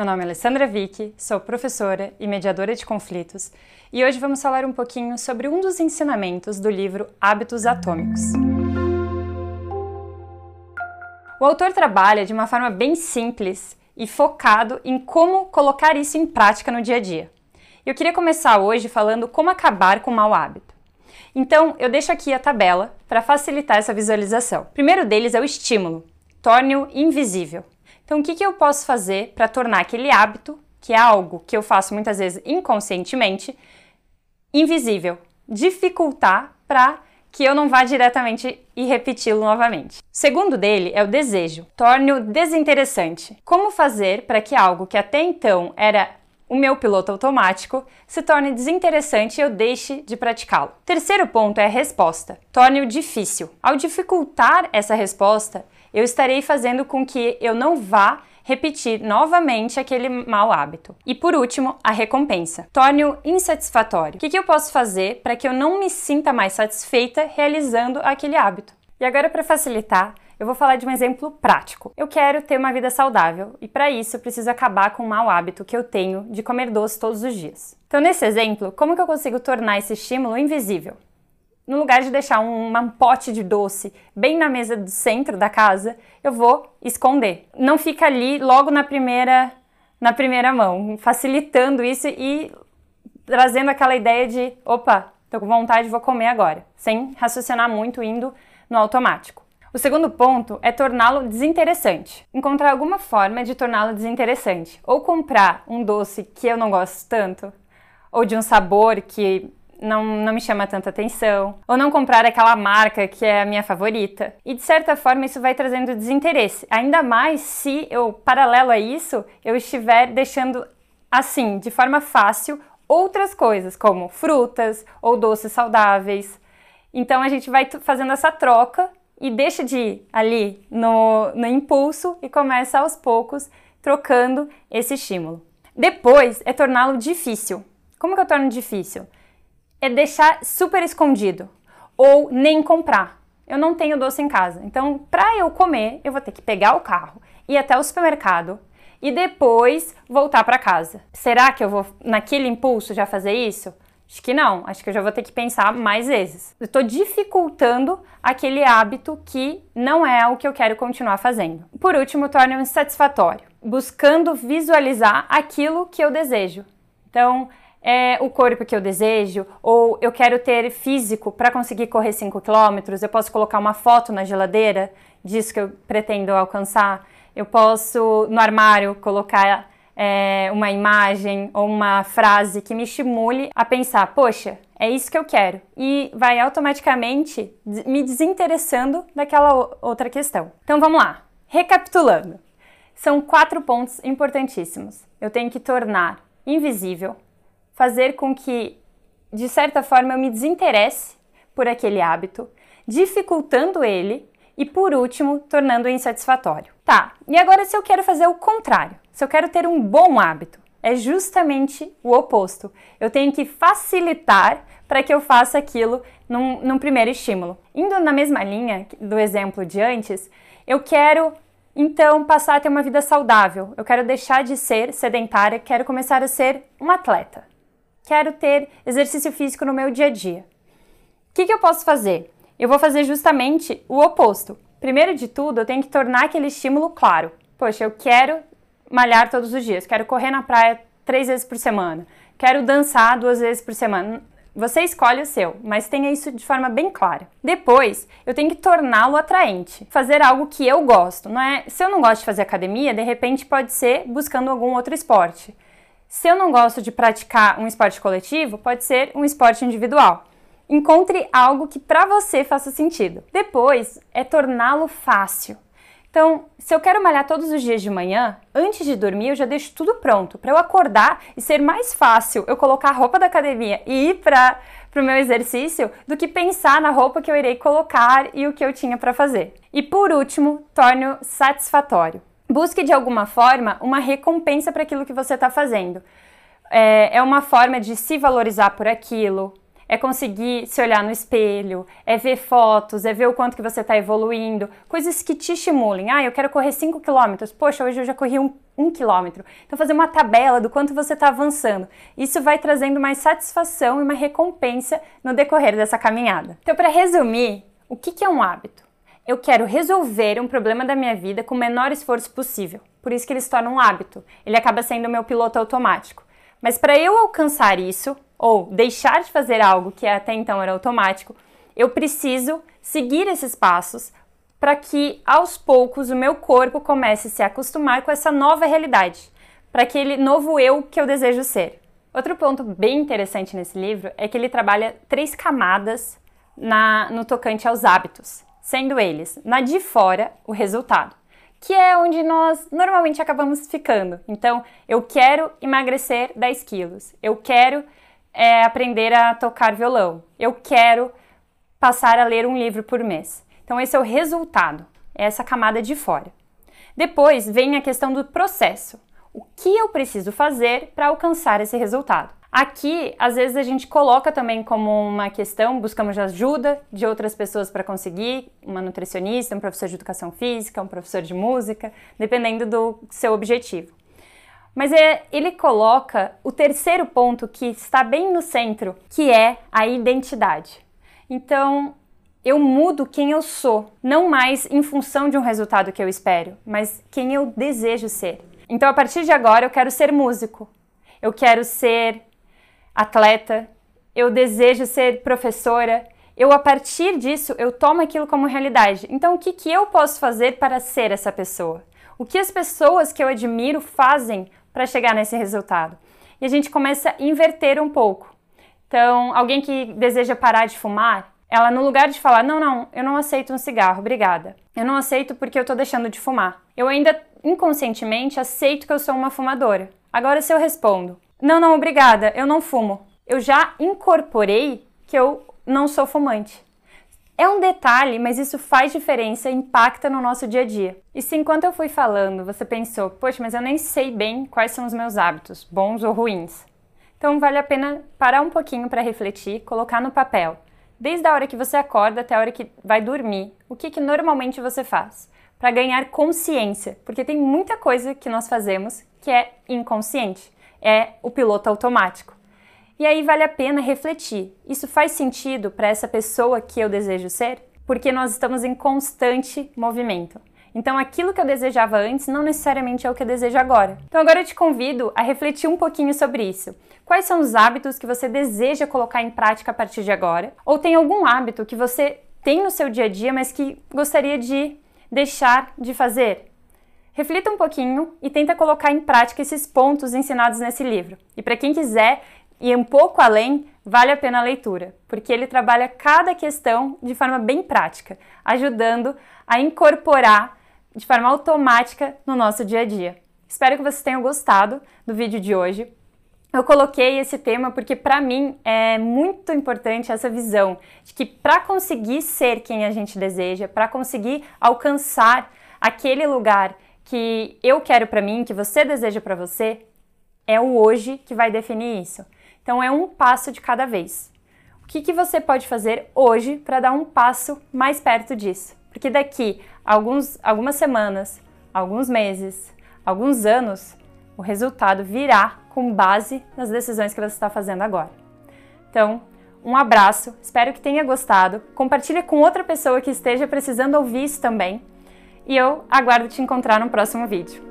Meu nome é Alessandra Vick, sou professora e mediadora de conflitos, e hoje vamos falar um pouquinho sobre um dos ensinamentos do livro Hábitos Atômicos. O autor trabalha de uma forma bem simples e focado em como colocar isso em prática no dia a dia. Eu queria começar hoje falando como acabar com o mau hábito. Então, eu deixo aqui a tabela para facilitar essa visualização. O primeiro deles é o estímulo. Torne-o invisível. Então, o que, que eu posso fazer para tornar aquele hábito, que é algo que eu faço muitas vezes inconscientemente, invisível? Dificultar para que eu não vá diretamente e repeti-lo novamente. O segundo dele é o desejo. Torne-o desinteressante. Como fazer para que algo que até então era o meu piloto automático se torne desinteressante e eu deixe de praticá-lo. Terceiro ponto é a resposta. Torne-o difícil. Ao dificultar essa resposta, eu estarei fazendo com que eu não vá repetir novamente aquele mau hábito. E por último, a recompensa. Torne-o insatisfatório. O que, que eu posso fazer para que eu não me sinta mais satisfeita realizando aquele hábito? E agora, para facilitar, eu vou falar de um exemplo prático. Eu quero ter uma vida saudável e para isso eu preciso acabar com o mau hábito que eu tenho de comer doce todos os dias. Então, nesse exemplo, como que eu consigo tornar esse estímulo invisível? No lugar de deixar um, um, pote de doce bem na mesa do centro da casa, eu vou esconder. Não fica ali logo na primeira na primeira mão, facilitando isso e trazendo aquela ideia de, opa, tô com vontade, vou comer agora, sem raciocinar muito indo no automático. O segundo ponto é torná-lo desinteressante. Encontrar alguma forma de torná-lo desinteressante. Ou comprar um doce que eu não gosto tanto, ou de um sabor que não, não me chama tanta atenção, ou não comprar aquela marca que é a minha favorita. E de certa forma isso vai trazendo desinteresse, ainda mais se eu, paralelo a isso, eu estiver deixando assim, de forma fácil, outras coisas, como frutas ou doces saudáveis. Então a gente vai fazendo essa troca e deixa de ir ali no, no impulso e começa aos poucos trocando esse estímulo. Depois é torná-lo difícil. Como que eu torno difícil? É deixar super escondido ou nem comprar. Eu não tenho doce em casa. Então, para eu comer, eu vou ter que pegar o carro, ir até o supermercado e depois voltar para casa. Será que eu vou naquele impulso já fazer isso? Acho que não, acho que eu já vou ter que pensar mais vezes. Eu estou dificultando aquele hábito que não é o que eu quero continuar fazendo. Por último, torne-o insatisfatório, buscando visualizar aquilo que eu desejo. Então, é o corpo que eu desejo, ou eu quero ter físico para conseguir correr 5 km, eu posso colocar uma foto na geladeira disso que eu pretendo alcançar, eu posso no armário colocar é, uma imagem ou uma frase que me estimule a pensar, poxa, é isso que eu quero, e vai automaticamente me desinteressando daquela outra questão. Então vamos lá, recapitulando. São quatro pontos importantíssimos. Eu tenho que tornar invisível fazer com que, de certa forma, eu me desinteresse por aquele hábito, dificultando ele e, por último, tornando-o insatisfatório. Tá, e agora se eu quero fazer o contrário, se eu quero ter um bom hábito, é justamente o oposto. Eu tenho que facilitar para que eu faça aquilo num, num, primeiro estímulo. Indo na mesma linha do exemplo de antes, eu quero então passar a ter uma vida saudável. Eu quero deixar de ser sedentária, quero começar a ser um atleta quero ter exercício físico no meu dia a dia. O que, que eu posso fazer? Eu vou fazer justamente o oposto. Primeiro de tudo, eu tenho que tornar aquele estímulo claro. Poxa, eu quero malhar todos os dias, quero correr na praia três vezes por semana, quero dançar duas vezes por semana. Você escolhe o seu, mas tenha isso de forma bem clara. Depois, eu tenho que torná-lo atraente, fazer algo que eu gosto. Não é? Se eu não gosto de fazer academia, de repente pode ser buscando algum outro esporte. Se eu não gosto de praticar um esporte coletivo, pode ser um esporte individual. Encontre algo que para você faça sentido. Depois é torná-lo fácil. Então, se eu quero malhar todos os dias de manhã, antes de dormir eu já deixo tudo pronto para eu acordar e ser mais fácil eu colocar a roupa da academia e ir para o meu exercício do que pensar na roupa que eu irei colocar e o que eu tinha para fazer. E por último, torne-o satisfatório. Busque de alguma forma uma recompensa para aquilo que você está fazendo. É, é uma forma de se valorizar por aquilo, é conseguir se olhar no espelho, é ver fotos, é ver o quanto que você está evoluindo, coisas que te estimulem. Ah, eu quero correr 5 quilômetros. Poxa, hoje eu já corri um, um quilômetro. Então, fazer uma tabela do quanto você está avançando. Isso vai trazendo mais satisfação e uma recompensa no decorrer dessa caminhada. Então, para resumir, o que, que é um hábito? Eu quero resolver um problema da minha vida com o menor esforço possível. Por isso que ele se torna um hábito. Ele acaba sendo meu piloto automático. Mas para eu alcançar isso, ou deixar de fazer algo que até então era automático, eu preciso seguir esses passos para que aos poucos o meu corpo comece a se acostumar com essa nova realidade, para aquele novo eu que eu desejo ser. Outro ponto bem interessante nesse livro é que ele trabalha três camadas na, no tocante aos hábitos, sendo eles, na de fora, o resultado que é onde nós normalmente acabamos ficando. Então, eu quero emagrecer 10 quilos, eu quero é, aprender a tocar violão, eu quero passar a ler um livro por mês. Então, esse é o resultado, é essa camada de fora. Depois vem a questão do processo. O que eu preciso fazer para alcançar esse resultado? Aqui, às vezes a gente coloca também como uma questão, buscamos ajuda de outras pessoas para conseguir, uma nutricionista, um professor de educação física, um professor de música, dependendo do seu objetivo. Mas é, ele coloca o terceiro ponto que está bem no centro, que é a identidade. Então, eu mudo quem eu sou, não mais em função de um resultado que eu espero, mas quem eu desejo ser. Então, a partir de agora, eu quero ser músico, eu quero ser atleta, eu desejo ser professora. Eu, a partir disso, eu tomo aquilo como realidade. Então, o que, que eu posso fazer para ser essa pessoa? O que as pessoas que eu admiro fazem para chegar nesse resultado? E a gente começa a inverter um pouco. Então, alguém que deseja parar de fumar, ela no lugar de falar, não, não, eu não aceito um cigarro, obrigada. Eu não aceito porque eu tô deixando de fumar. Eu ainda inconscientemente aceito que eu sou uma fumadora. Agora, se eu respondo, não, não, obrigada, eu não fumo. Eu já incorporei que eu não sou fumante. É um detalhe, mas isso faz diferença e impacta no nosso dia a dia. E se enquanto eu fui falando, você pensou, poxa, mas eu nem sei bem quais são os meus hábitos, bons ou ruins. Então vale a pena parar um pouquinho para refletir, colocar no papel. Desde a hora que você acorda até a hora que vai dormir, o que, que normalmente você faz? Para ganhar consciência, porque tem muita coisa que nós fazemos que é inconsciente é o piloto automático. E aí vale a pena refletir: isso faz sentido para essa pessoa que eu desejo ser? Porque nós estamos em constante movimento. Então, aquilo que eu desejava antes não necessariamente é o que eu desejo agora. Então, agora eu te convido a refletir um pouquinho sobre isso. Quais são os hábitos que você deseja colocar em prática a partir de agora? Ou tem algum hábito que você tem no seu dia a dia, mas que gostaria de deixar de fazer? Reflita um pouquinho e tenta colocar em prática esses pontos ensinados nesse livro. E para quem quiser ir um pouco além, vale a pena a leitura, porque ele trabalha cada questão de forma bem prática, ajudando a incorporar de forma automática no nosso dia a dia. Espero que vocês tenham gostado do vídeo de hoje. Eu coloquei esse tema porque para mim é muito importante essa visão de que para conseguir ser quem a gente deseja, para conseguir alcançar aquele lugar que eu quero para mim, que você deseja para você, é o hoje que vai definir isso. Então é um passo de cada vez. O que, que você pode fazer hoje para dar um passo mais perto disso? Porque daqui alguns, algumas semanas, alguns meses, alguns anos, o resultado virá com base nas decisões que você está fazendo agora. Então, um abraço, espero que tenha gostado. Compartilhe com outra pessoa que esteja precisando ouvir isso também e eu aguardo te encontrar no próximo vídeo.